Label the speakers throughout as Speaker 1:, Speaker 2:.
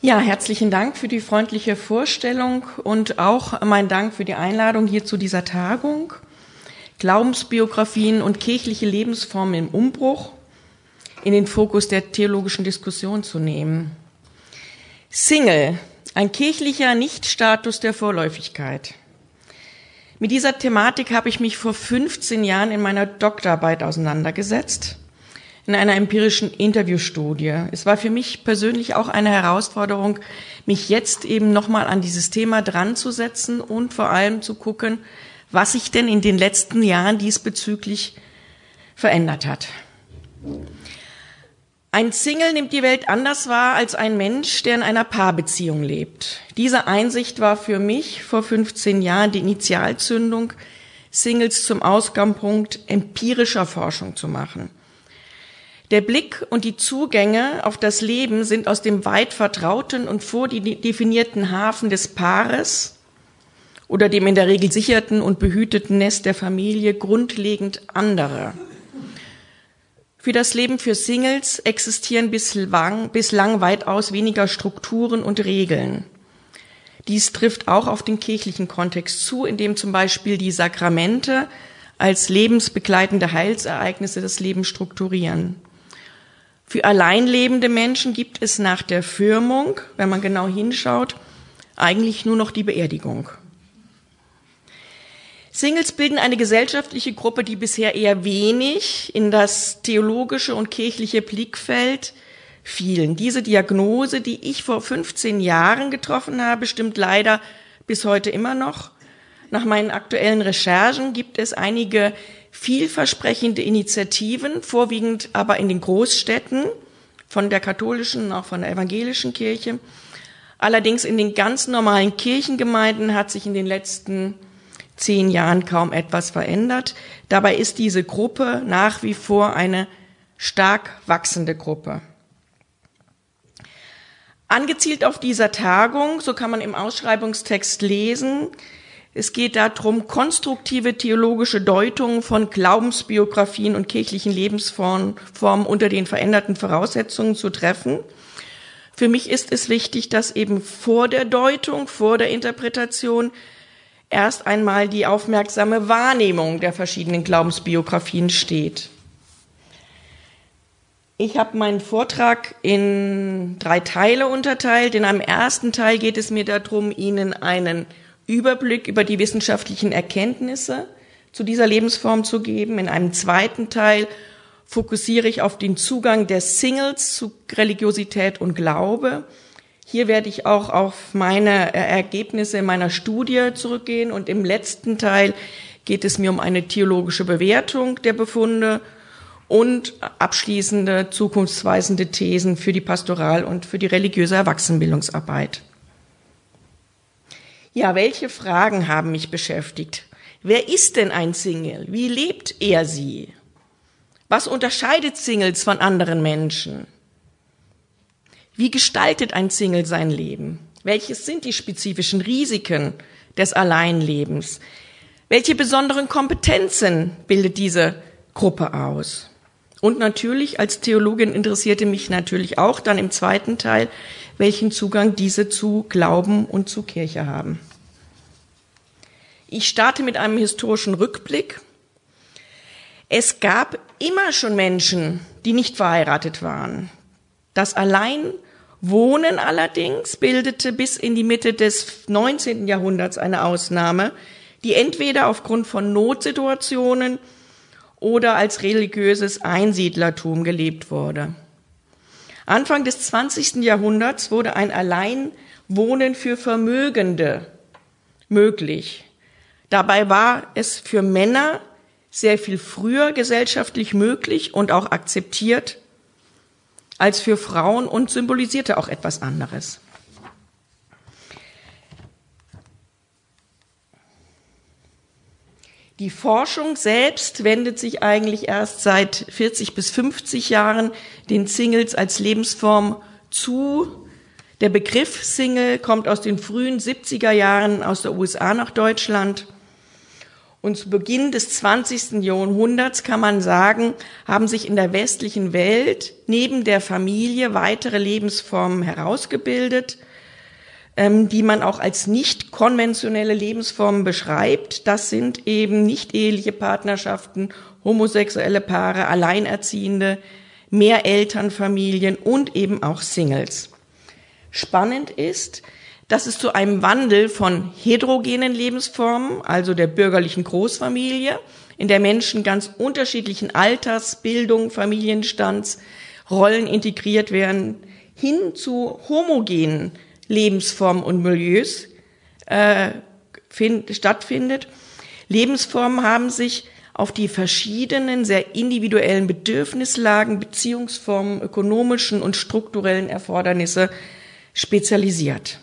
Speaker 1: Ja, herzlichen Dank für die freundliche Vorstellung und auch mein Dank für die Einladung hier zu dieser Tagung. Glaubensbiografien und kirchliche Lebensformen im Umbruch in den Fokus der theologischen Diskussion zu nehmen. Single, ein kirchlicher Nichtstatus der Vorläufigkeit. Mit dieser Thematik habe ich mich vor 15 Jahren in meiner Doktorarbeit auseinandergesetzt, in einer empirischen Interviewstudie. Es war für mich persönlich auch eine Herausforderung, mich jetzt eben nochmal an dieses Thema dran zu setzen und vor allem zu gucken, was sich denn in den letzten Jahren diesbezüglich verändert hat. Ein Single nimmt die Welt anders wahr als ein Mensch, der in einer Paarbeziehung lebt. Diese Einsicht war für mich vor 15 Jahren die Initialzündung, Singles zum Ausgangspunkt empirischer Forschung zu machen. Der Blick und die Zugänge auf das Leben sind aus dem weit vertrauten und vordefinierten Hafen des Paares oder dem in der Regel sicherten und behüteten Nest der Familie grundlegend andere. Für das Leben für Singles existieren bislang, bislang weitaus weniger Strukturen und Regeln. Dies trifft auch auf den kirchlichen Kontext zu, in dem zum Beispiel die Sakramente als lebensbegleitende Heilsereignisse das Leben strukturieren. Für alleinlebende Menschen gibt es nach der Firmung, wenn man genau hinschaut, eigentlich nur noch die Beerdigung. Singles bilden eine gesellschaftliche Gruppe, die bisher eher wenig in das theologische und kirchliche Blickfeld fielen. Diese Diagnose, die ich vor 15 Jahren getroffen habe, stimmt leider bis heute immer noch. Nach meinen aktuellen Recherchen gibt es einige vielversprechende Initiativen, vorwiegend aber in den Großstädten, von der katholischen, auch von der evangelischen Kirche. Allerdings in den ganz normalen Kirchengemeinden hat sich in den letzten zehn Jahren kaum etwas verändert. Dabei ist diese Gruppe nach wie vor eine stark wachsende Gruppe. Angezielt auf dieser Tagung, so kann man im Ausschreibungstext lesen, es geht darum, konstruktive theologische Deutungen von Glaubensbiografien und kirchlichen Lebensformen unter den veränderten Voraussetzungen zu treffen. Für mich ist es wichtig, dass eben vor der Deutung, vor der Interpretation erst einmal die aufmerksame Wahrnehmung der verschiedenen Glaubensbiografien steht. Ich habe meinen Vortrag in drei Teile unterteilt. In einem ersten Teil geht es mir darum, Ihnen einen Überblick über die wissenschaftlichen Erkenntnisse zu dieser Lebensform zu geben. In einem zweiten Teil fokussiere ich auf den Zugang der Singles zu Religiosität und Glaube. Hier werde ich auch auf meine äh, Ergebnisse meiner Studie zurückgehen und im letzten Teil geht es mir um eine theologische Bewertung der Befunde und abschließende zukunftsweisende Thesen für die Pastoral- und für die religiöse Erwachsenenbildungsarbeit. Ja, welche Fragen haben mich beschäftigt? Wer ist denn ein Single? Wie lebt er sie? Was unterscheidet Singles von anderen Menschen? Wie gestaltet ein Single sein Leben? Welches sind die spezifischen Risiken des Alleinlebens? Welche besonderen Kompetenzen bildet diese Gruppe aus? Und natürlich als Theologin interessierte mich natürlich auch dann im zweiten Teil, welchen Zugang diese zu Glauben und zu Kirche haben. Ich starte mit einem historischen Rückblick. Es gab immer schon Menschen, die nicht verheiratet waren. Das allein Wohnen allerdings bildete bis in die Mitte des 19. Jahrhunderts eine Ausnahme, die entweder aufgrund von Notsituationen oder als religiöses Einsiedlertum gelebt wurde. Anfang des 20. Jahrhunderts wurde ein Alleinwohnen für Vermögende möglich. Dabei war es für Männer sehr viel früher gesellschaftlich möglich und auch akzeptiert als für Frauen und symbolisierte auch etwas anderes. Die Forschung selbst wendet sich eigentlich erst seit 40 bis 50 Jahren den Singles als Lebensform zu. Der Begriff Single kommt aus den frühen 70er Jahren aus der USA nach Deutschland Und zu Beginn des 20. Jahrhunderts kann man sagen, haben sich in der westlichen Welt neben der Familie weitere Lebensformen herausgebildet, ähm, die man auch als nicht konventionelle Lebensformen beschreibt. Das sind eben nicht eheliche Partnerschaften, homosexuelle Paare, Alleinerziehende, Mehrelternfamilien und eben auch Singles. Spannend ist, dass es zu einem Wandel von heterogenen Lebensformen, also der bürgerlichen Großfamilie, in der Menschen ganz unterschiedlichen Alters, Bildung, Familienstands, Rollen integriert werden, hin zu homogenen Lebensformen und Milieus äh, find, stattfindet. Lebensformen haben sich auf die verschiedenen, sehr individuellen Bedürfnislagen, Beziehungsformen, ökonomischen und strukturellen Erfordernisse spezialisiert.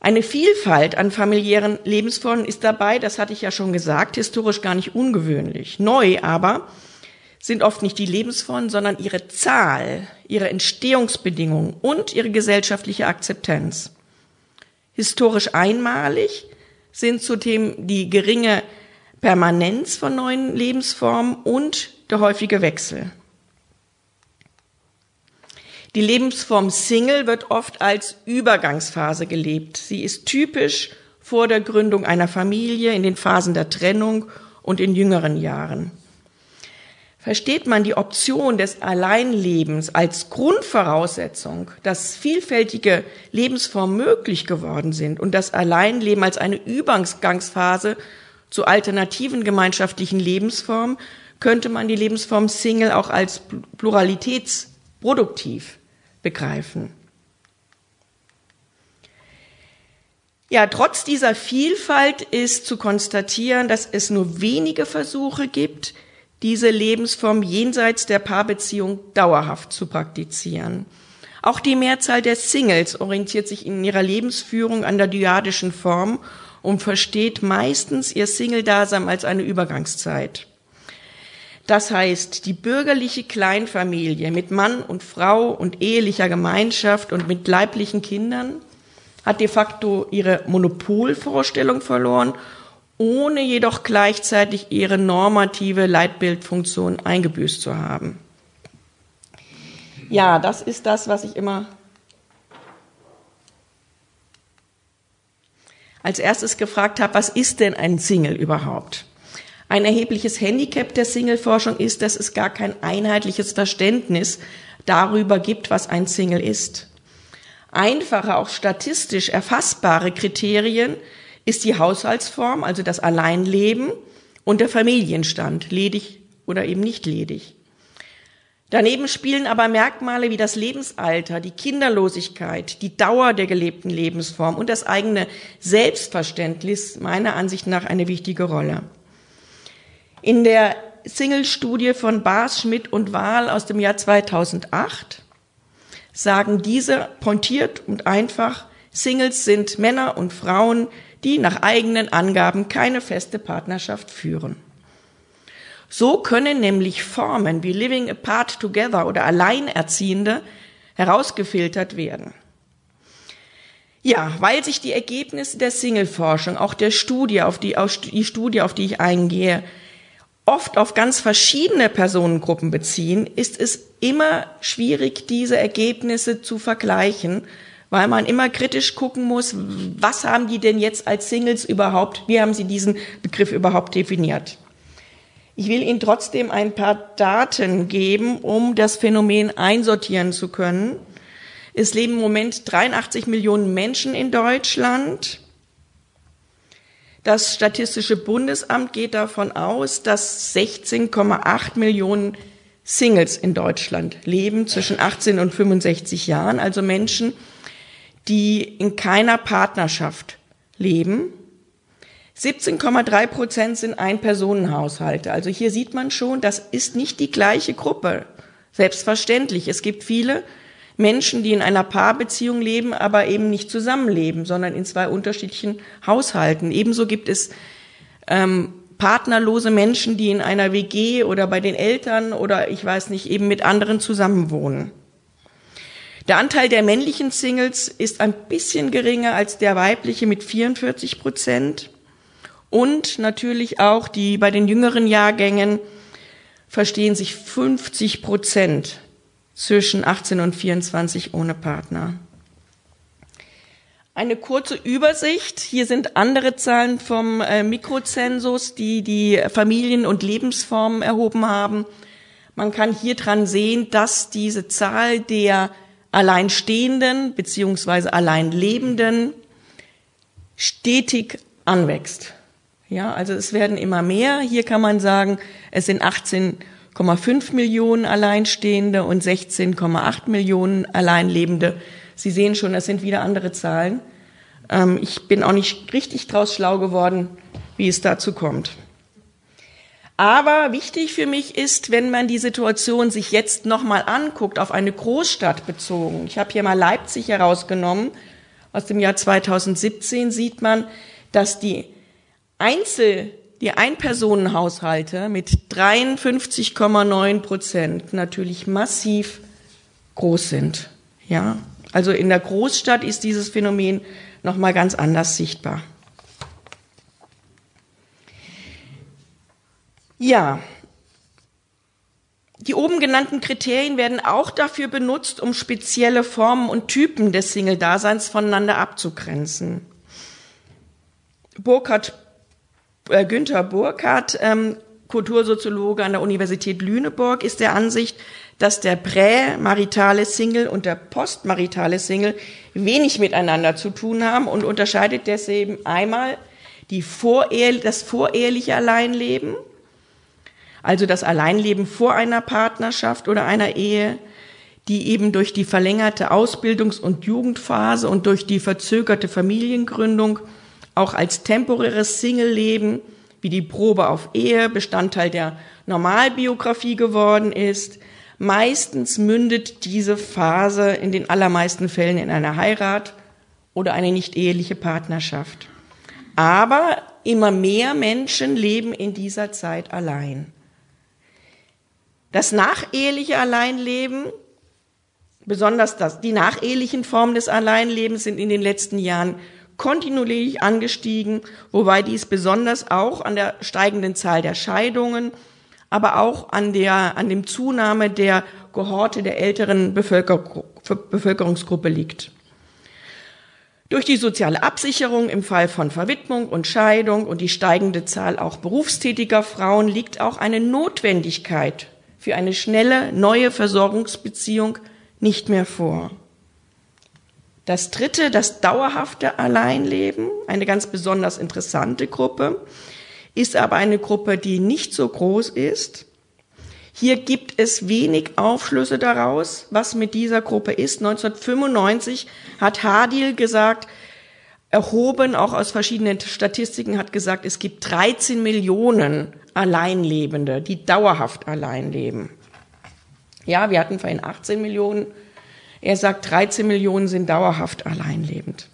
Speaker 1: Eine Vielfalt an familiären Lebensformen ist dabei, das hatte ich ja schon gesagt, historisch gar nicht ungewöhnlich. Neu aber sind oft nicht die Lebensformen, sondern ihre Zahl, ihre Entstehungsbedingungen und ihre gesellschaftliche Akzeptanz. Historisch einmalig sind zudem die geringe Permanenz von neuen Lebensformen und der häufige Wechsel. Die Lebensform Single wird oft als Übergangsphase gelebt. Sie ist typisch vor der Gründung einer Familie, in den Phasen der Trennung und in jüngeren Jahren. Versteht man die Option des Alleinlebens als Grundvoraussetzung, dass vielfältige Lebensformen möglich geworden sind und das Alleinleben als eine Übergangsphase zu alternativen gemeinschaftlichen Lebensformen, könnte man die Lebensform Single auch als pluralitätsproduktiv begreifen. Ja, trotz dieser Vielfalt ist zu konstatieren, dass es nur wenige Versuche gibt, diese Lebensform jenseits der Paarbeziehung dauerhaft zu praktizieren. Auch die Mehrzahl der Singles orientiert sich in ihrer Lebensführung an der dyadischen Form und versteht meistens ihr Single-Dasein als eine Übergangszeit. Das heißt, die bürgerliche Kleinfamilie mit Mann und Frau und ehelicher Gemeinschaft und mit leiblichen Kindern hat de facto ihre Monopolvorstellung verloren, ohne jedoch gleichzeitig ihre normative Leitbildfunktion eingebüßt zu haben. Ja, das ist das, was ich immer als erstes gefragt habe, was ist denn ein Single überhaupt? Ein erhebliches Handicap der Single-Forschung ist, dass es gar kein einheitliches Verständnis darüber gibt, was ein Single ist. Einfache, auch statistisch erfassbare Kriterien ist die Haushaltsform, also das Alleinleben und der Familienstand, ledig oder eben nicht ledig. Daneben spielen aber Merkmale wie das Lebensalter, die Kinderlosigkeit, die Dauer der gelebten Lebensform und das eigene Selbstverständnis meiner Ansicht nach eine wichtige Rolle. In der Single-Studie von Baas, Schmidt und Wahl aus dem Jahr 2008 sagen diese pointiert und einfach, Singles sind Männer und Frauen, die nach eigenen Angaben keine feste Partnerschaft führen. So können nämlich Formen wie Living Apart Together oder Alleinerziehende herausgefiltert werden. Ja, weil sich die Ergebnisse der Single-Forschung, auch der Studie, auf die, auf die Studie, auf die ich eingehe, oft auf ganz verschiedene Personengruppen beziehen, ist es immer schwierig, diese Ergebnisse zu vergleichen, weil man immer kritisch gucken muss, was haben die denn jetzt als Singles überhaupt, wie haben sie diesen Begriff überhaupt definiert. Ich will Ihnen trotzdem ein paar Daten geben, um das Phänomen einsortieren zu können. Es leben im Moment 83 Millionen Menschen in Deutschland. Das Statistische Bundesamt geht davon aus, dass 16,8 Millionen Singles in Deutschland leben zwischen 18 und 65 Jahren, also Menschen, die in keiner Partnerschaft leben. 17,3 Prozent sind Ein-Personen-Haushalte. Also hier sieht man schon, das ist nicht die gleiche Gruppe. Selbstverständlich. Es gibt viele Menschen, die in einer Paarbeziehung leben, aber eben nicht zusammenleben, sondern in zwei unterschiedlichen Haushalten. Ebenso gibt es ähm, partnerlose Menschen, die in einer WG oder bei den Eltern oder ich weiß nicht, eben mit anderen zusammenwohnen. Der Anteil der männlichen Singles ist ein bisschen geringer als der weibliche mit 44 Prozent. Und natürlich auch die bei den jüngeren Jahrgängen verstehen sich 50 Prozent zwischen 18 und 24 ohne Partner. Eine kurze Übersicht. Hier sind andere Zahlen vom äh, Mikrozensus, die die Familien- und Lebensformen erhoben haben. Man kann hier dran sehen, dass diese Zahl der Alleinstehenden beziehungsweise Alleinlebenden stetig anwächst. Ja, also es werden immer mehr. Hier kann man sagen, es sind 18,5 Millionen Alleinstehende und 16,8 Millionen Alleinlebende. Sie sehen schon, es sind wieder andere Zahlen. Ähm, ich bin auch nicht richtig draus schlau geworden, wie es dazu kommt. Aber wichtig für mich ist, wenn man die Situation sich jetzt nochmal anguckt, auf eine Großstadt bezogen. Ich habe hier mal Leipzig herausgenommen. Aus dem Jahr 2017 sieht man, dass die Einzel, die Einpersonenhaushalte mit 53,9 Prozent natürlich massiv groß sind. Ja, also in der Großstadt ist dieses Phänomen noch mal ganz anders sichtbar. Ja, die oben genannten Kriterien werden auch dafür benutzt, um spezielle Formen und Typen des Single-Daseins voneinander abzugrenzen. Burkhard, äh, Günther Burkhardt, ähm, Kultursoziologe an der Universität Lüneburg, ist der Ansicht, dass der prämaritale Single und der postmaritale Single wenig miteinander zu tun haben und unterscheidet deswegen einmal die Vorehe, das voreheliche Alleinleben also das Alleinleben vor einer Partnerschaft oder einer Ehe, die eben durch die verlängerte Ausbildungs- und Jugendphase und durch die verzögerte Familiengründung auch als temporäres Single-Leben wie die Probe auf Ehe Bestandteil der Normalbiografie geworden ist. Meistens mündet diese Phase in den allermeisten Fällen in einer Heirat oder eine nicht eheliche Partnerschaft. Aber immer mehr Menschen leben in dieser Zeit allein. Das nacheheliche Alleinleben, besonders das, die nachehelichen Formen des Alleinlebens sind in den letzten Jahren kontinuierlich angestiegen, wobei dies besonders auch an der steigenden Zahl der Scheidungen, aber auch an der, an dem Zunahme der Kohorte der älteren Bevölker Bevölkerungsgruppe liegt. Durch die soziale Absicherung im Fall von Verwitmung und Scheidung und die steigende Zahl auch berufstätiger Frauen liegt auch eine Notwendigkeit für eine schnelle neue Versorgungsbeziehung nicht mehr vor. Das dritte, das dauerhafte Alleinleben, eine ganz besonders interessante Gruppe, ist aber eine Gruppe, die nicht so groß ist. Hier gibt es wenig Aufschlüsse daraus, was mit dieser Gruppe ist. 1995 hat Hadil gesagt, erhoben, auch aus verschiedenen Statistiken, hat gesagt, es gibt 13 Millionen Alleinlebende, die dauerhaft allein leben. Ja, wir hatten vorhin 18 Millionen. Er sagt, 13 Millionen sind dauerhaft alleinlebend.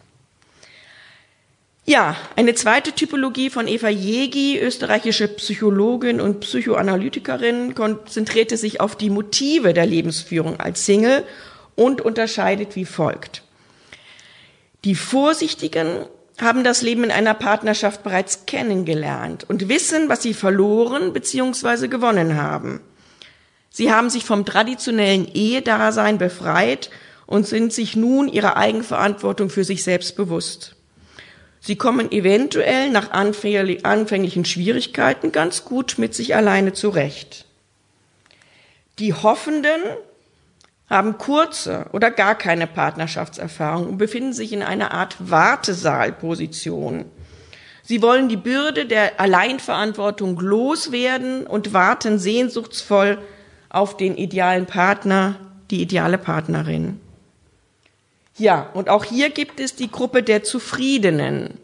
Speaker 1: Ja, eine zweite Typologie von Eva Jegi, österreichische Psychologin und Psychoanalytikerin, konzentrierte sich auf die Motive der Lebensführung als Single und unterscheidet wie folgt. Die Vorsichtigen haben das Leben in einer Partnerschaft bereits kennengelernt und wissen, was sie verloren bzw. gewonnen haben. Sie haben sich vom traditionellen Ehedasein befreit und sind sich nun ihrer Eigenverantwortung für sich selbst bewusst. Sie kommen eventuell nach anfänglichen Schwierigkeiten ganz gut mit sich alleine zurecht. Die Hoffenden haben kurze oder gar keine Partnerschaftserfahrung und befinden sich in einer Art Wartesaalposition. Sie wollen die Bürde der Alleinverantwortung loswerden und warten sehnsuchtsvoll auf den idealen Partner, die ideale Partnerin. Ja, und auch hier gibt es die Gruppe der Zufriedenen.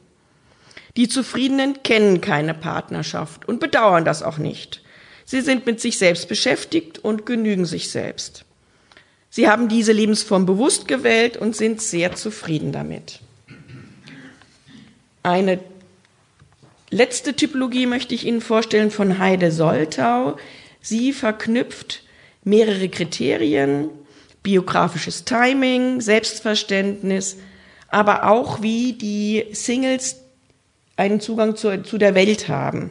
Speaker 1: Die Zufriedenen kennen keine Partnerschaft und bedauern das auch nicht. Sie sind mit sich selbst beschäftigt und genügen sich selbst. Sie haben diese Lebensform bewusst gewählt und sind sehr zufrieden damit. Eine letzte Typologie möchte ich Ihnen vorstellen von Heide Soltau. Sie verknüpft mehrere Kriterien. biografisches Timing, Selbstverständnis, aber auch wie die Singles einen Zugang zu, zu der Welt haben.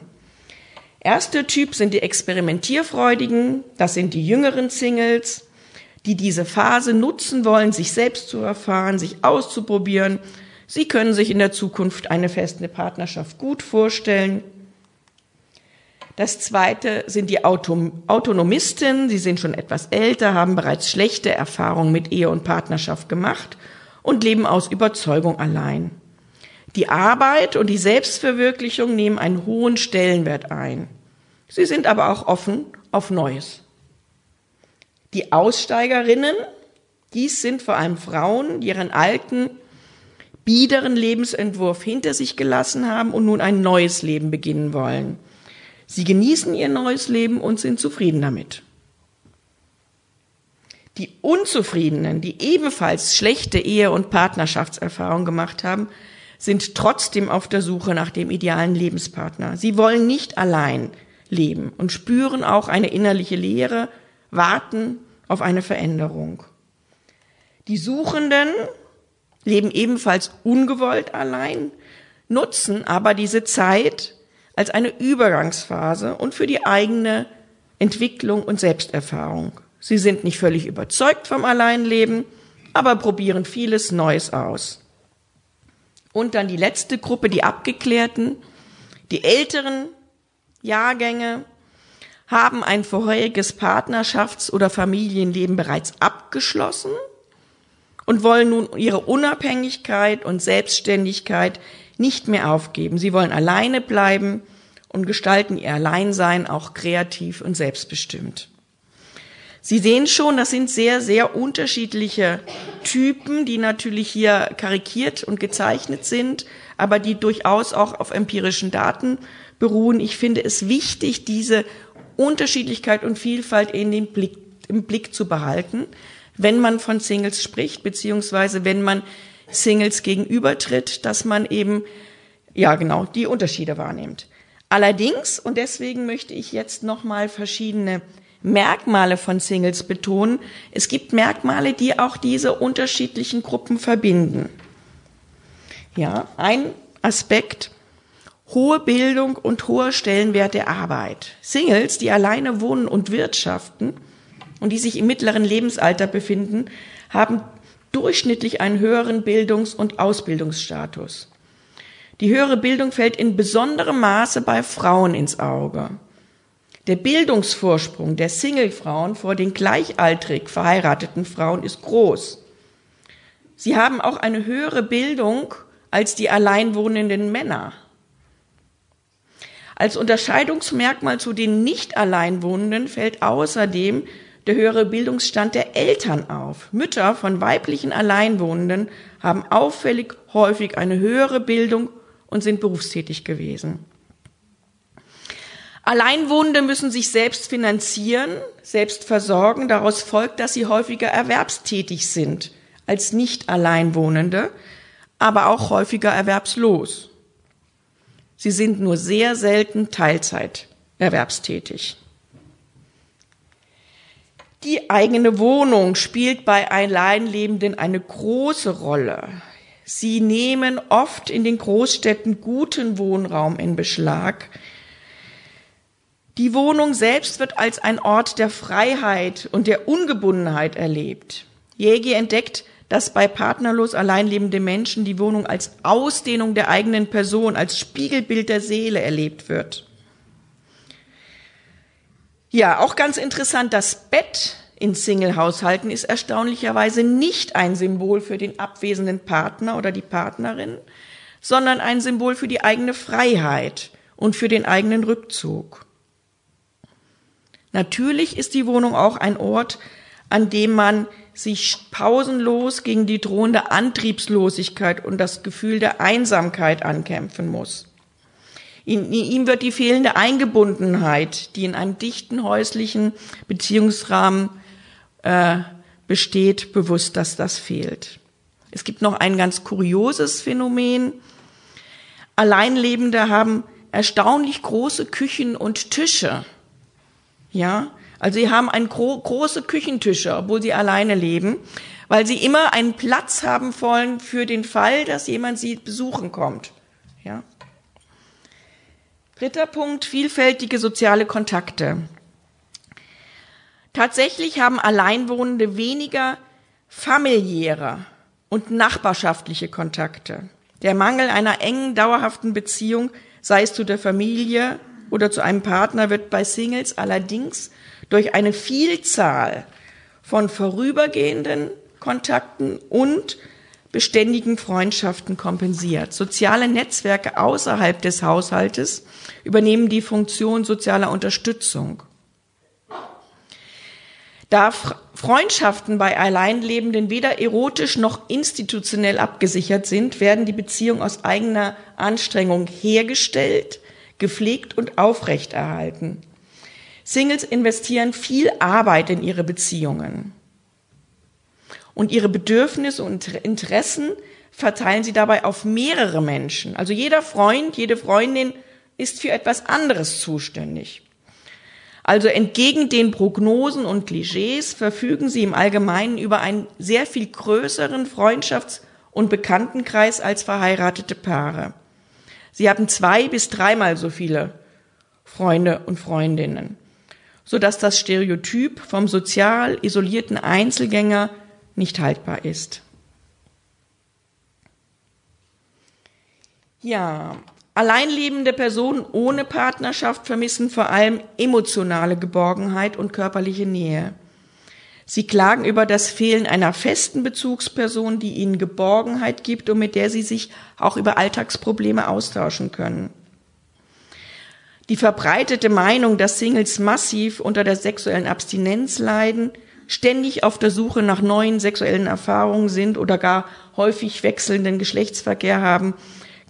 Speaker 1: Erster Typ sind die Experimentierfreudigen, das sind die jüngeren Singles, die diese Phase nutzen wollen, sich selbst zu erfahren, sich auszuprobieren. Sie können sich in der Zukunft eine feste Partnerschaft gut vorstellen. Das zweite sind die Auto Autonomisten. Sie sind schon etwas älter, haben bereits schlechte Erfahrungen mit Ehe und Partnerschaft gemacht und leben aus Überzeugung allein. Die Arbeit und die Selbstverwirklichung nehmen einen hohen Stellenwert ein. Sie sind aber auch offen auf Neues. Die Aussteigerinnen, dies sind vor allem Frauen, die ihren alten, biederen Lebensentwurf hinter sich gelassen haben und nun ein neues Leben beginnen wollen. Sie genießen ihr neues Leben und sind zufrieden damit. Die Unzufriedenen, die ebenfalls schlechte Ehe- und Partnerschaftserfahrungen gemacht haben, sind trotzdem auf der Suche nach dem idealen Lebenspartner. Sie wollen nicht allein leben und spüren auch eine innerliche Leere, warten auf eine Veränderung. Die Suchenden leben ebenfalls ungewollt allein, nutzen aber diese Zeit als eine Übergangsphase und für die eigene Entwicklung und Selbsterfahrung. Sie sind nicht völlig überzeugt vom Alleinleben, aber probieren vieles Neues aus. Und dann die letzte Gruppe, die Abgeklärten, die älteren Jahrgänge haben ein vorheriges Partnerschafts- oder Familienleben bereits abgeschlossen und wollen nun ihre Unabhängigkeit und Selbstständigkeit nicht mehr aufgeben. Sie wollen alleine bleiben und gestalten ihr Alleinsein auch kreativ und selbstbestimmt. Sie sehen schon, das sind sehr, sehr unterschiedliche Typen, die natürlich hier karikiert und gezeichnet sind, aber die durchaus auch auf empirischen Daten beruhen. Ich finde es wichtig, diese Unterschiedlichkeit und Vielfalt in den Blick, im Blick zu behalten, wenn man von Singles spricht, beziehungsweise wenn man Singles gegenübertritt, dass man eben, ja genau, die Unterschiede wahrnimmt. Allerdings, und deswegen möchte ich jetzt nochmal verschiedene Merkmale von Singles betonen. Es gibt Merkmale, die auch diese unterschiedlichen Gruppen verbinden. Ja, ein Aspekt, hohe Bildung und hoher Stellenwert der Arbeit. Singles, die alleine wohnen und wirtschaften und die sich im mittleren Lebensalter befinden, haben durchschnittlich einen höheren Bildungs- und Ausbildungsstatus. Die höhere Bildung fällt in besonderem Maße bei Frauen ins Auge. Der Bildungsvorsprung der Singlefrauen vor den gleichaltrig verheirateten Frauen ist groß. Sie haben auch eine höhere Bildung als die alleinwohnenden Männer. Als Unterscheidungsmerkmal zu den nicht alleinwohnenden fällt außerdem der höhere Bildungsstand der Eltern auf. Mütter von weiblichen Alleinwohnenden haben auffällig häufig eine höhere Bildung und sind berufstätig gewesen. Alleinwohnende müssen sich selbst finanzieren, selbst versorgen. Daraus folgt, dass sie häufiger erwerbstätig sind als nicht Alleinwohnende, aber auch häufiger erwerbslos. Sie sind nur sehr selten Teilzeit erwerbstätig. Die eigene Wohnung spielt bei Alleinlebenden eine große Rolle. Sie nehmen oft in den Großstädten guten Wohnraum in Beschlag, die Wohnung selbst wird als ein Ort der Freiheit und der Ungebundenheit erlebt. Jägi entdeckt, dass bei partnerlos allein lebende Menschen die Wohnung als Ausdehnung der eigenen Person, als Spiegelbild der Seele erlebt wird. Ja, auch ganz interessant, das Bett in Single-Haushalten ist erstaunlicherweise nicht ein Symbol für den abwesenden Partner oder die Partnerin, sondern ein Symbol für die eigene Freiheit und für den eigenen Rückzug. Natürlich ist die Wohnung auch ein Ort, an dem man sich pausenlos gegen die drohende Antriebslosigkeit und das Gefühl der Einsamkeit ankämpfen muss. In ihm wird die fehlende Eingebundenheit, die in einem dichten häuslichen Beziehungsrahmen äh, besteht, bewusst, dass das fehlt. Es gibt noch ein ganz kurioses Phänomen. Alleinlebende haben erstaunlich große Küchen und Tische ja, Also sie haben ein gro große Küchentische, obwohl sie alleine leben, weil sie immer einen Platz haben wollen für den Fall, dass jemand sie besuchen kommt. Ja. Dritter Punkt, vielfältige soziale Kontakte. Tatsächlich haben Alleinwohnende weniger familiäre und nachbarschaftliche Kontakte. Der Mangel einer engen, dauerhaften Beziehung, sei es zu der Familie oder zu einem Partner, wird bei Singles allerdings durch eine Vielzahl von vorübergehenden Kontakten und beständigen Freundschaften kompensiert. Soziale Netzwerke außerhalb des Haushaltes übernehmen die Funktion sozialer Unterstützung. Da Freundschaften bei Alleinlebenden weder erotisch noch institutionell abgesichert sind, werden die Beziehungen aus eigener Anstrengung hergestellt, gepflegt und aufrechterhalten. Singles investieren viel Arbeit in ihre Beziehungen. Und ihre Bedürfnisse und Interessen verteilen sie dabei auf mehrere Menschen. Also jeder Freund, jede Freundin ist für etwas anderes zuständig. Also entgegen den Prognosen und Klischees verfügen sie im Allgemeinen über einen sehr viel größeren Freundschafts- und Bekanntenkreis als verheiratete Paare. Sie haben zwei bis dreimal so viele Freunde und Freundinnen, sodass das Stereotyp vom sozial isolierten Einzelgänger nicht haltbar ist. Ja, Alleinlebende Personen ohne Partnerschaft vermissen vor allem emotionale Geborgenheit und körperliche Nähe. Sie klagen über das Fehlen einer festen Bezugsperson, die ihnen Geborgenheit gibt und mit der sie sich auch über Alltagsprobleme austauschen können. Die verbreitete Meinung, dass Singles massiv unter der sexuellen Abstinenz leiden, ständig auf der Suche nach neuen sexuellen Erfahrungen sind oder gar häufig wechselnden Geschlechtsverkehr haben,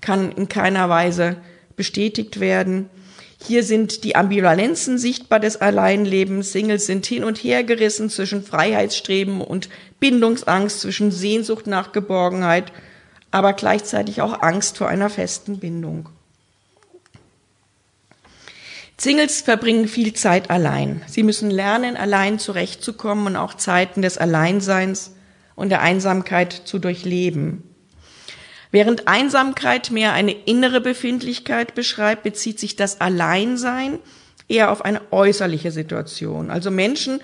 Speaker 1: kann in keiner Weise bestätigt werden. Hier sind die Ambivalenzen sichtbar des Alleinlebens. Singles sind hin und her gerissen zwischen Freiheitsstreben und Bindungsangst, zwischen Sehnsucht nach Geborgenheit, aber gleichzeitig auch Angst vor einer festen Bindung. Singles verbringen viel Zeit allein. Sie müssen lernen, allein zurechtzukommen und auch Zeiten des Alleinseins und der Einsamkeit zu durchleben. Während Einsamkeit mehr eine innere Befindlichkeit beschreibt, bezieht sich das Alleinsein eher auf eine äußerliche Situation. Also Menschen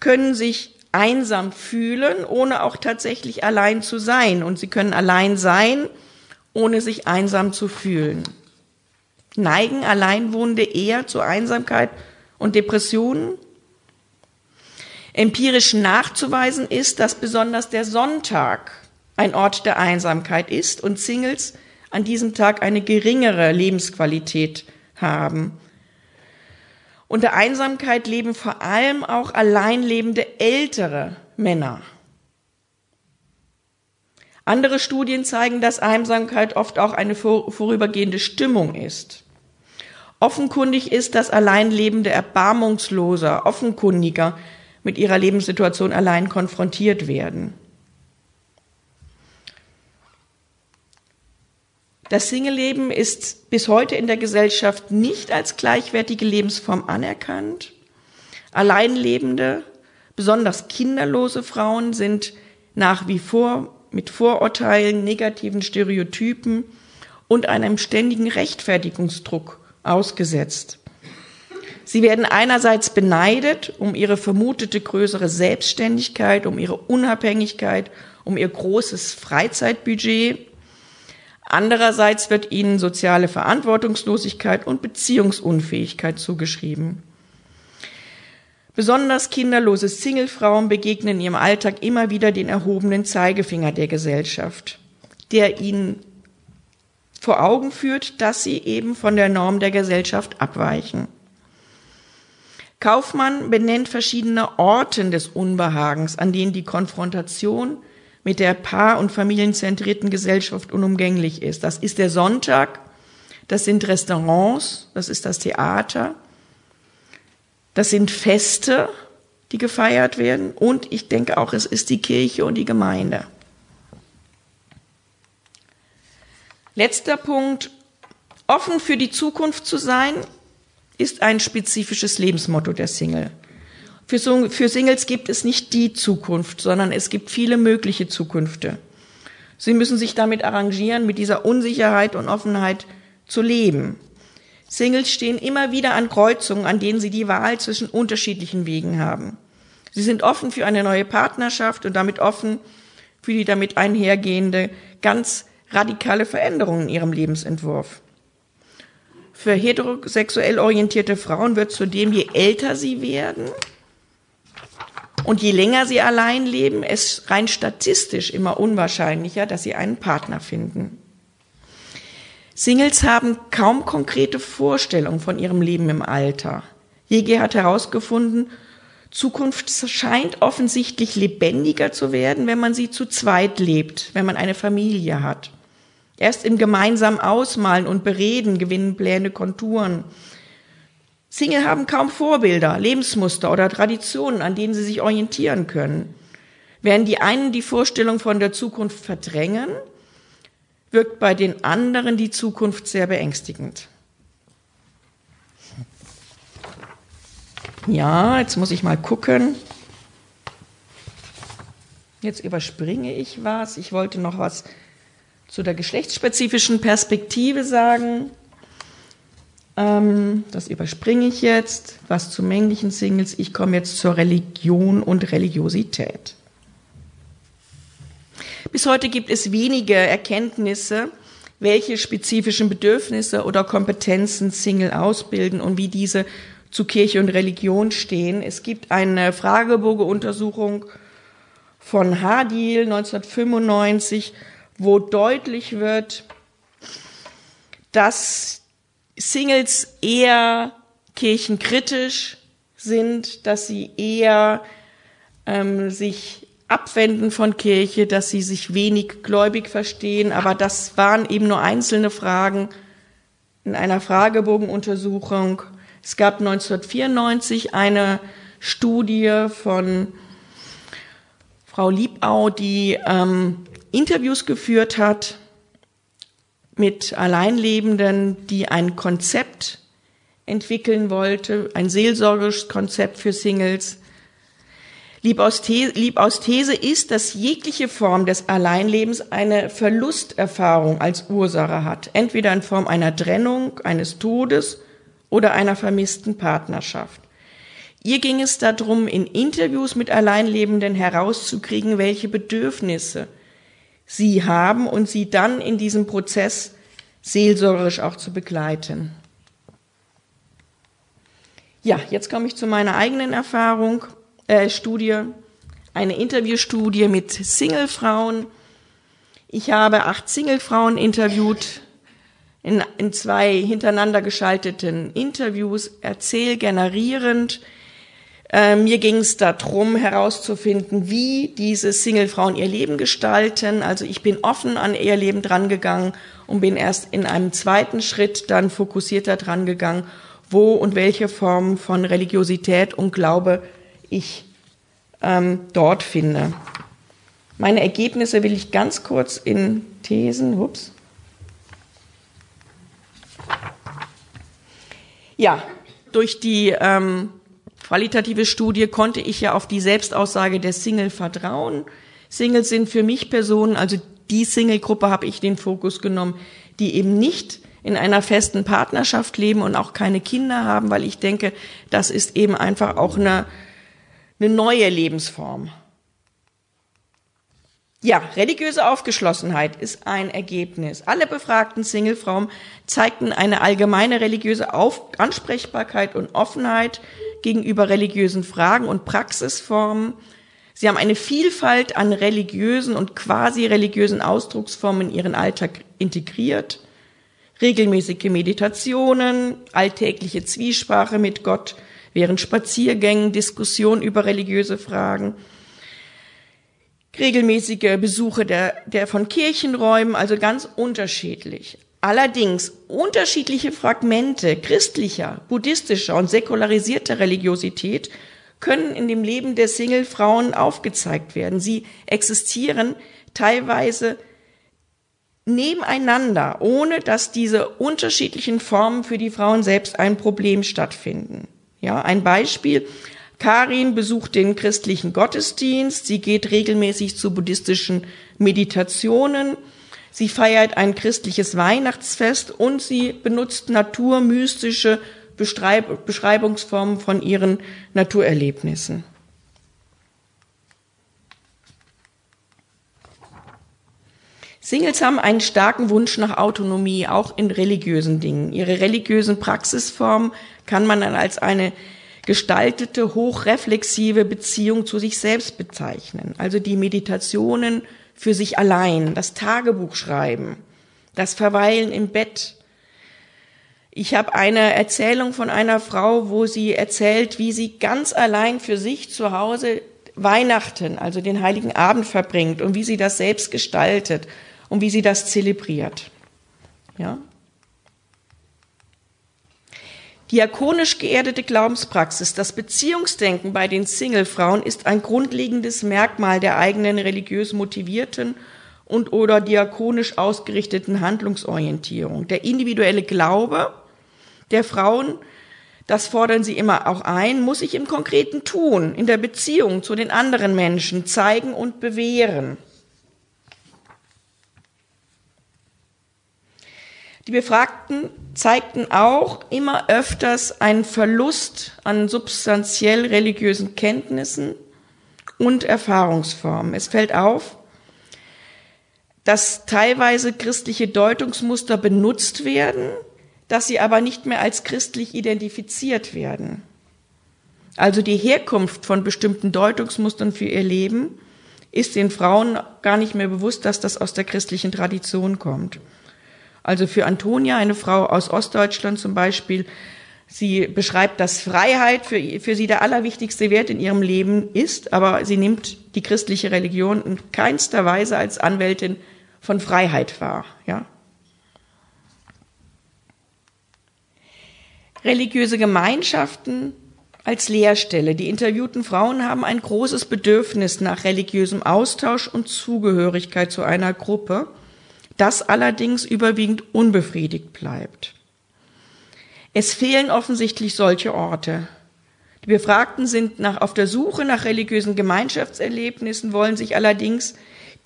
Speaker 1: können sich einsam fühlen, ohne auch tatsächlich allein zu sein. Und sie können allein sein, ohne sich einsam zu fühlen. Neigen Alleinwohnende eher zu Einsamkeit und Depressionen? Empirisch nachzuweisen ist, dass besonders der Sonntag ein Ort der Einsamkeit ist und Singles an diesem Tag eine geringere Lebensqualität haben. Unter Einsamkeit leben vor allem auch alleinlebende ältere Männer. Andere Studien zeigen, dass Einsamkeit oft auch eine vorübergehende Stimmung ist. Offenkundig ist, dass Alleinlebende erbarmungsloser, offenkundiger mit ihrer Lebenssituation allein konfrontiert werden. Das Single-Leben ist bis heute in der Gesellschaft nicht als gleichwertige Lebensform anerkannt. Alleinlebende, besonders kinderlose Frauen sind nach wie vor mit Vorurteilen, negativen Stereotypen und einem ständigen Rechtfertigungsdruck ausgesetzt. Sie werden einerseits beneidet um ihre vermutete größere Selbstständigkeit, um ihre Unabhängigkeit, um ihr großes Freizeitbudget Andererseits wird ihnen soziale Verantwortungslosigkeit und Beziehungsunfähigkeit zugeschrieben. Besonders kinderlose Singlefrauen begegnen in ihrem Alltag immer wieder den erhobenen Zeigefinger der Gesellschaft, der ihnen vor Augen führt, dass sie eben von der Norm der Gesellschaft abweichen. Kaufmann benennt verschiedene Orten des Unbehagens, an denen die Konfrontation mit der paar- und familienzentrierten Gesellschaft unumgänglich ist. Das ist der Sonntag, das sind Restaurants, das ist das Theater, das sind Feste, die gefeiert werden und ich denke auch, es ist die Kirche und die Gemeinde. Letzter Punkt, offen für die Zukunft zu sein, ist ein spezifisches Lebensmotto der Single. Für, für Singles gibt es nicht die Zukunft, sondern es gibt viele mögliche Zukünfte. Sie müssen sich damit arrangieren, mit dieser Unsicherheit und Offenheit zu leben. Singles stehen immer wieder an Kreuzungen, an denen sie die Wahl zwischen unterschiedlichen Wegen haben. Sie sind offen für eine neue Partnerschaft und damit offen für die damit einhergehende ganz radikale Veränderung in ihrem Lebensentwurf. Für heterosexuell orientierte Frauen wird zudem, je älter sie werden und je länger sie allein leben, es rein statistisch immer unwahrscheinlicher, dass sie einen Partner finden. Singles haben kaum konkrete Vorstellungen von ihrem Leben im Alter. Jege hat herausgefunden, Zukunft scheint offensichtlich lebendiger zu werden, wenn man sie zu zweit lebt, wenn man eine Familie hat. Erst im gemeinsamen Ausmalen und Bereden gewinnen Pläne Konturen. Single haben kaum Vorbilder, Lebensmuster oder Traditionen, an denen sie sich orientieren können. Während die einen die Vorstellung von der Zukunft verdrängen, wirkt bei den anderen die Zukunft sehr beängstigend. Ja, jetzt muss ich mal gucken. Jetzt überspringe ich was. Ich wollte noch was zu der geschlechtsspezifischen Perspektive sagen. Ähm, das überspringe ich jetzt. Was zu männlichen Singles. Ich komme jetzt zur Religion und Religiosität. Bis heute gibt es wenige Erkenntnisse, welche spezifischen Bedürfnisse oder Kompetenzen Single ausbilden und wie diese zu Kirche und Religion stehen. Es gibt eine Fragebogenuntersuchung von Hadil 1995 wo deutlich wird, dass Singles eher kirchenkritisch sind, dass sie eher ähm, sich abwenden von Kirche, dass sie sich wenig gläubig verstehen. Aber das waren eben nur einzelne Fragen in einer Fragebogenuntersuchung. Es gab 1994 eine Studie von Frau Liebau, die ähm, Interviews geführt hat mit Alleinlebenden, die ein Konzept entwickeln wollte, ein seelsorgisches Konzept für Singles. Liebaus These ist, dass jegliche Form des Alleinlebens eine Verlusterfahrung als Ursache hat, entweder in Form einer Trennung, eines Todes oder einer vermissten Partnerschaft. Ihr ging es darum, in Interviews mit Alleinlebenden herauszukriegen, welche Bedürfnisse sie haben und sie dann in diesem Prozess seelsorgerisch auch zu begleiten. Ja, jetzt komme ich zu meiner eigenen Erfahrung, äh, Studie, eine Interviewstudie mit Singlefrauen. Ich habe acht Singlefrauen interviewt in, in zwei hintereinander geschalteten Interviews, erzählgenerierend, äh, mir ging es darum, herauszufinden, wie diese Single-Frauen ihr Leben gestalten. Also ich bin offen an ihr Leben drangegangen und bin erst in einem zweiten Schritt dann fokussierter drangegangen, wo und welche Formen von Religiosität und Glaube ich ähm, dort finde. Meine Ergebnisse will ich ganz kurz in Thesen, ups. Ja, durch die ähm, qualitative Studie konnte ich ja auf die Selbstaussage der Single vertrauen. Singles sind für mich Personen, also die Single-Gruppe habe ich den Fokus genommen, die eben nicht in einer festen Partnerschaft leben und auch keine Kinder haben, weil ich denke, das ist eben einfach auch eine, eine neue Lebensform. Ja, religiöse Aufgeschlossenheit ist ein Ergebnis. Alle befragten Singlefrauen zeigten eine allgemeine religiöse Auf Ansprechbarkeit und Offenheit gegenüber religiösen Fragen und Praxisformen. Sie haben eine Vielfalt an religiösen und quasi religiösen Ausdrucksformen in ihren Alltag integriert. Regelmäßige Meditationen, alltägliche Zwiesprache mit Gott während Spaziergängen, Diskussion über religiöse Fragen – regelmäßige Besuche der, der von Kirchenräumen, also ganz unterschiedlich. Allerdings unterschiedliche Fragmente christlicher, buddhistischer und säkularisierter Religiosität können in dem Leben der Single-Frauen aufgezeigt werden. Sie existieren teilweise nebeneinander, ohne dass diese unterschiedlichen Formen für die Frauen selbst ein Problem stattfinden. Ja, ein Beispiel. Karin besucht den christlichen Gottesdienst, sie geht regelmäßig zu buddhistischen Meditationen, sie feiert ein christliches Weihnachtsfest und sie benutzt naturmystische Beschreib Beschreibungsformen von ihren Naturerlebnissen. Singles haben einen starken Wunsch nach Autonomie, auch in religiösen Dingen. Ihre religiösen Praxisformen kann man dann als eine gestaltete, hochreflexive Beziehung zu sich selbst bezeichnen. Also die Meditationen für sich allein, das Tagebuch schreiben, das Verweilen im Bett. Ich habe eine Erzählung von einer Frau, wo sie erzählt, wie sie ganz allein für sich zu Hause Weihnachten, also den heiligen Abend verbringt und wie sie das selbst gestaltet und wie sie das zelebriert. Ja? Diakonisch geerdete Glaubenspraxis, das Beziehungsdenken bei den Singlefrauen ist ein grundlegendes Merkmal der eigenen religiös motivierten und oder diakonisch ausgerichteten Handlungsorientierung. Der individuelle Glaube der Frauen, das fordern sie immer auch ein, muss sich im konkreten Tun, in der Beziehung zu den anderen Menschen zeigen und bewähren. Die Befragten zeigten auch immer öfters einen Verlust an substanziell religiösen Kenntnissen und Erfahrungsformen. Es fällt auf, dass teilweise christliche Deutungsmuster benutzt werden, dass sie aber nicht mehr als christlich identifiziert werden. Also die Herkunft von bestimmten Deutungsmustern für ihr Leben ist den Frauen gar nicht mehr bewusst, dass das aus der christlichen Tradition kommt. Also für Antonia, eine Frau aus Ostdeutschland zum Beispiel, sie beschreibt, dass Freiheit für, für sie der allerwichtigste Wert in ihrem Leben ist, aber sie nimmt die christliche Religion in keinster Weise als Anwältin von Freiheit wahr, ja. Religiöse Gemeinschaften als Lehrstelle. Die interviewten Frauen haben ein großes Bedürfnis nach religiösem Austausch und Zugehörigkeit zu einer Gruppe das allerdings überwiegend unbefriedigt bleibt. Es fehlen offensichtlich solche Orte. Die Befragten sind nach, auf der Suche nach religiösen Gemeinschaftserlebnissen, wollen sich allerdings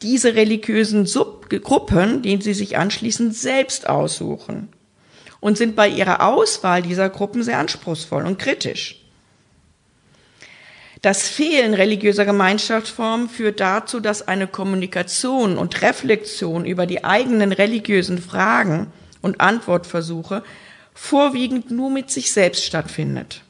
Speaker 1: diese religiösen Subgruppen, denen sie sich anschließen, selbst aussuchen und sind bei ihrer Auswahl dieser Gruppen sehr anspruchsvoll und kritisch. Das Fehlen religiöser Gemeinschaftsformen führt dazu, dass eine Kommunikation und Reflexion über die eigenen religiösen Fragen und Antwortversuche vorwiegend nur mit sich selbst stattfindet.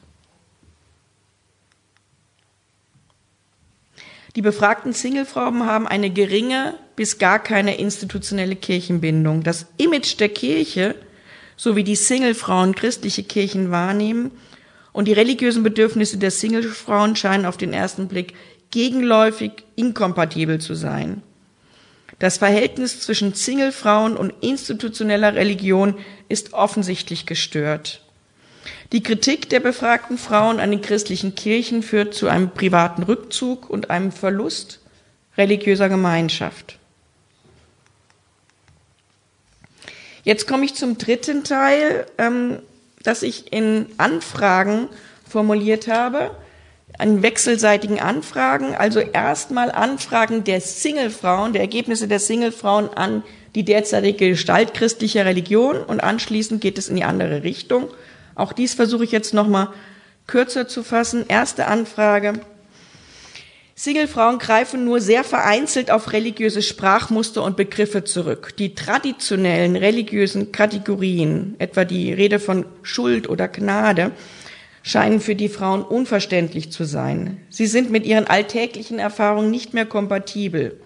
Speaker 1: Die befragten Singlefrauen haben eine geringe bis gar keine institutionelle Kirchenbindung. Das Image der Kirche, so wie die Singlefrauen christliche Kirchen wahrnehmen, und die religiösen Bedürfnisse der Singlefrauen scheinen auf den ersten Blick gegenläufig inkompatibel zu sein. Das Verhältnis zwischen Singlefrauen und institutioneller Religion ist offensichtlich gestört. Die Kritik der befragten Frauen an den christlichen Kirchen führt zu einem privaten Rückzug und einem Verlust religiöser Gemeinschaft. Jetzt komme ich zum dritten Teil. Ähm, das ich in Anfragen formuliert habe, an wechselseitigen Anfragen, also erstmal Anfragen der Singlefrauen, der Ergebnisse der Singlefrauen an die derzeitige Gestalt christlicher Religion und anschließend geht es in die andere Richtung. Auch dies versuche ich jetzt nochmal kürzer zu fassen. Erste Anfrage. Singlefrauen greifen nur sehr vereinzelt auf religiöse Sprachmuster und Begriffe zurück. Die traditionellen religiösen Kategorien, etwa die Rede von Schuld oder Gnade, scheinen für die Frauen unverständlich zu sein. Sie sind mit ihren alltäglichen Erfahrungen nicht mehr kompatibel.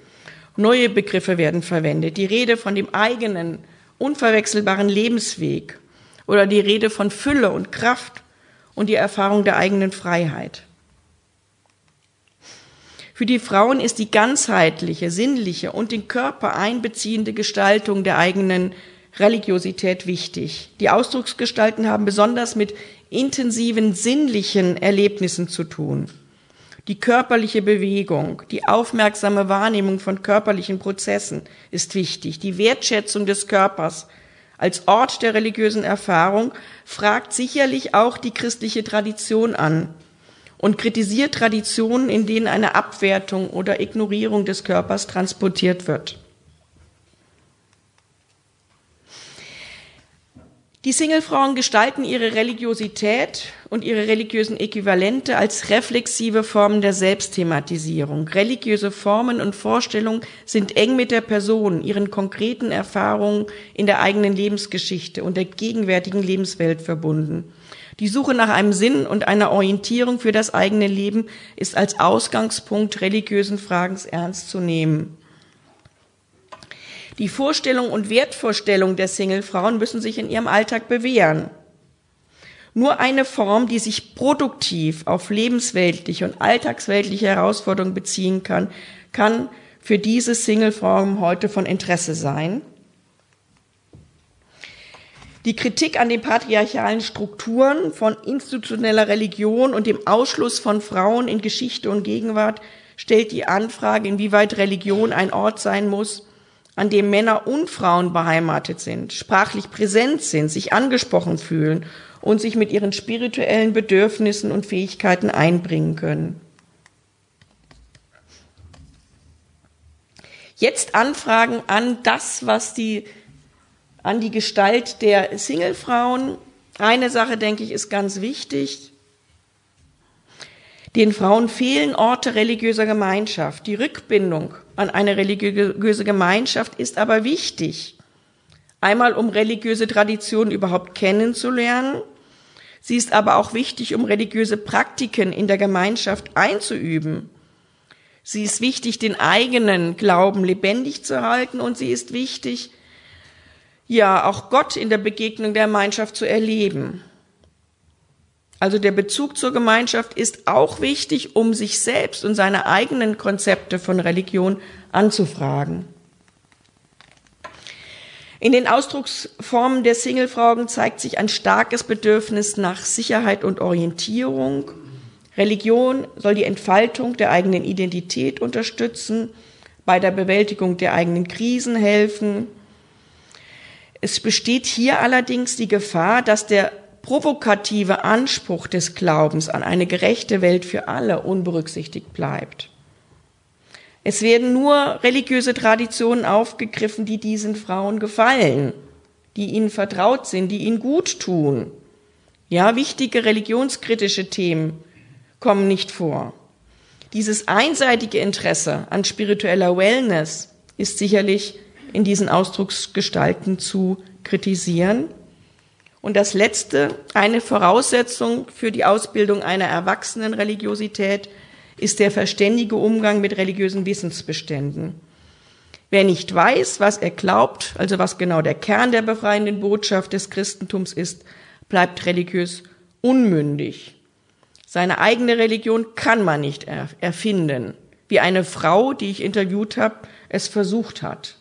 Speaker 1: Neue Begriffe werden verwendet. Die Rede von dem eigenen, unverwechselbaren Lebensweg oder die Rede von Fülle und Kraft und die Erfahrung der eigenen Freiheit. Für die Frauen ist die ganzheitliche, sinnliche und den Körper einbeziehende Gestaltung der eigenen Religiosität wichtig. Die Ausdrucksgestalten haben besonders mit intensiven sinnlichen Erlebnissen zu tun. Die körperliche Bewegung, die aufmerksame Wahrnehmung von körperlichen Prozessen ist wichtig. Die Wertschätzung des Körpers als Ort der religiösen Erfahrung fragt sicherlich auch die christliche Tradition an und kritisiert Traditionen, in denen eine Abwertung oder Ignorierung des Körpers transportiert wird. Die Singlefrauen gestalten ihre Religiosität und ihre religiösen Äquivalente als reflexive Formen der Selbstthematisierung. Religiöse Formen und Vorstellungen sind eng mit der Person, ihren konkreten Erfahrungen in der eigenen Lebensgeschichte und der gegenwärtigen Lebenswelt verbunden. Die Suche nach einem Sinn und einer Orientierung für das eigene Leben ist als Ausgangspunkt religiösen Fragens ernst zu nehmen. Die Vorstellung und Wertvorstellung der Singlefrauen müssen sich in ihrem Alltag bewähren. Nur eine Form, die sich produktiv auf lebensweltliche und alltagsweltliche Herausforderungen beziehen kann, kann für diese Singlefrauen heute von Interesse sein. Die Kritik an den patriarchalen Strukturen von institutioneller Religion und dem Ausschluss von Frauen in Geschichte und Gegenwart stellt die Anfrage, inwieweit Religion ein Ort sein muss, an dem Männer und Frauen beheimatet sind, sprachlich präsent sind, sich angesprochen fühlen und sich mit ihren spirituellen Bedürfnissen und Fähigkeiten einbringen können. Jetzt Anfragen an das, was die, an die Gestalt der Singlefrauen. Eine Sache, denke ich, ist ganz wichtig. Den Frauen fehlen Orte religiöser Gemeinschaft. Die Rückbindung an eine religiöse Gemeinschaft ist aber wichtig. Einmal, um religiöse Traditionen überhaupt kennenzulernen. Sie ist aber auch wichtig, um religiöse Praktiken in der Gemeinschaft einzuüben. Sie ist wichtig, den eigenen Glauben lebendig zu halten und sie ist wichtig, ja, auch Gott in der Begegnung der Gemeinschaft zu erleben. Also der Bezug zur Gemeinschaft ist auch wichtig, um sich selbst und seine eigenen Konzepte von Religion anzufragen. In den Ausdrucksformen der Singlefrauen zeigt sich ein starkes Bedürfnis nach Sicherheit und Orientierung. Religion soll die Entfaltung der eigenen Identität unterstützen, bei der Bewältigung der eigenen Krisen helfen. Es besteht hier allerdings die Gefahr, dass der provokative Anspruch des Glaubens an eine gerechte Welt für alle unberücksichtigt bleibt. Es werden nur religiöse Traditionen aufgegriffen, die diesen Frauen gefallen, die ihnen vertraut sind, die ihnen gut tun. Ja, wichtige religionskritische Themen kommen nicht vor. Dieses einseitige Interesse an spiritueller Wellness ist sicherlich in diesen Ausdrucksgestalten zu kritisieren. Und das Letzte, eine Voraussetzung für die Ausbildung einer erwachsenen Religiosität ist der verständige Umgang mit religiösen Wissensbeständen. Wer nicht weiß, was er glaubt, also was genau der Kern der befreienden Botschaft des Christentums ist, bleibt religiös unmündig. Seine eigene Religion kann man nicht erfinden, wie eine Frau, die ich interviewt habe, es versucht hat.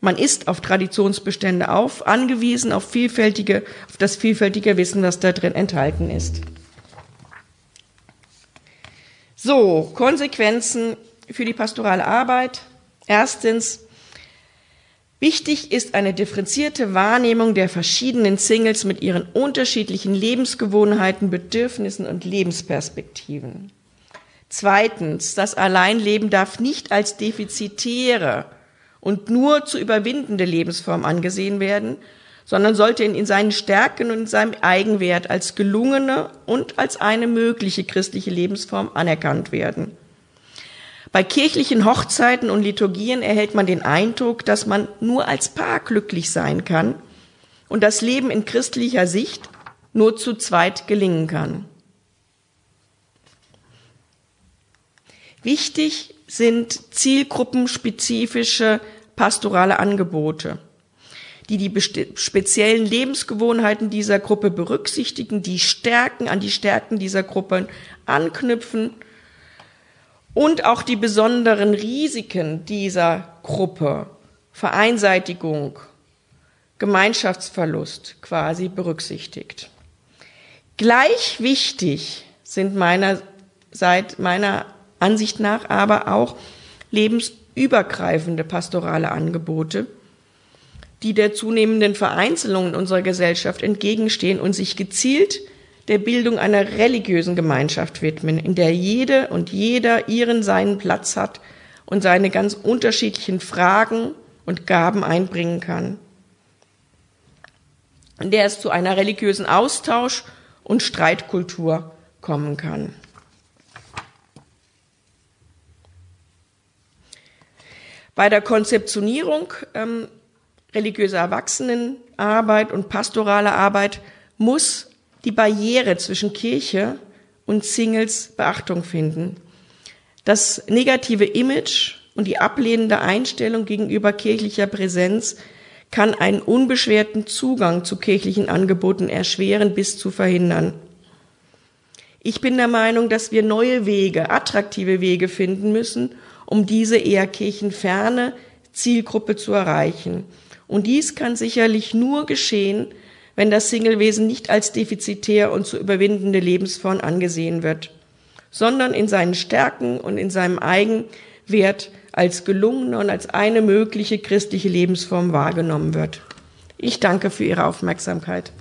Speaker 1: Man ist auf Traditionsbestände auf, angewiesen auf vielfältige, auf das vielfältige Wissen, das da drin enthalten ist. So, Konsequenzen für die pastorale Arbeit. Erstens, wichtig ist eine differenzierte Wahrnehmung der verschiedenen Singles mit ihren unterschiedlichen Lebensgewohnheiten, Bedürfnissen und Lebensperspektiven. Zweitens, das Alleinleben darf nicht als defizitäre und nur zu überwindende Lebensform angesehen werden, sondern sollte in, in seinen Stärken und in seinem Eigenwert als gelungene und als eine mögliche christliche Lebensform anerkannt werden. Bei kirchlichen Hochzeiten und Liturgien erhält man den Eindruck, dass man nur als Paar glücklich sein kann und das Leben in christlicher Sicht nur zu zweit gelingen kann. Wichtig sind zielgruppenspezifische pastorale Angebote, die die speziellen Lebensgewohnheiten dieser Gruppe berücksichtigen, die Stärken an die Stärken dieser Gruppen anknüpfen und auch die besonderen Risiken dieser Gruppe, Vereinseitigung, Gemeinschaftsverlust quasi berücksichtigt. Gleich wichtig sind meiner, seit meiner Ansicht nach aber auch Lebens übergreifende pastorale Angebote, die der zunehmenden Vereinzelung in unserer Gesellschaft entgegenstehen und sich gezielt der Bildung einer religiösen Gemeinschaft widmen, in der jede und jeder ihren seinen Platz hat und seine ganz unterschiedlichen Fragen und Gaben einbringen kann, in der es zu einer religiösen Austausch und Streitkultur kommen kann. Bei der Konzeptionierung ähm, religiöser Erwachsenenarbeit und pastoraler Arbeit muss die Barriere zwischen Kirche und Singles Beachtung finden. Das negative Image und die ablehnende Einstellung gegenüber kirchlicher Präsenz kann einen unbeschwerten Zugang zu kirchlichen Angeboten erschweren bis zu verhindern. Ich bin der Meinung, dass wir neue Wege, attraktive Wege finden müssen, um diese eher kirchenferne Zielgruppe zu erreichen. Und dies kann sicherlich nur geschehen, wenn das Singlewesen nicht als defizitär und zu überwindende Lebensform angesehen wird, sondern in seinen Stärken und in seinem Eigenwert als gelungene und als eine mögliche christliche Lebensform wahrgenommen wird. Ich danke für Ihre Aufmerksamkeit.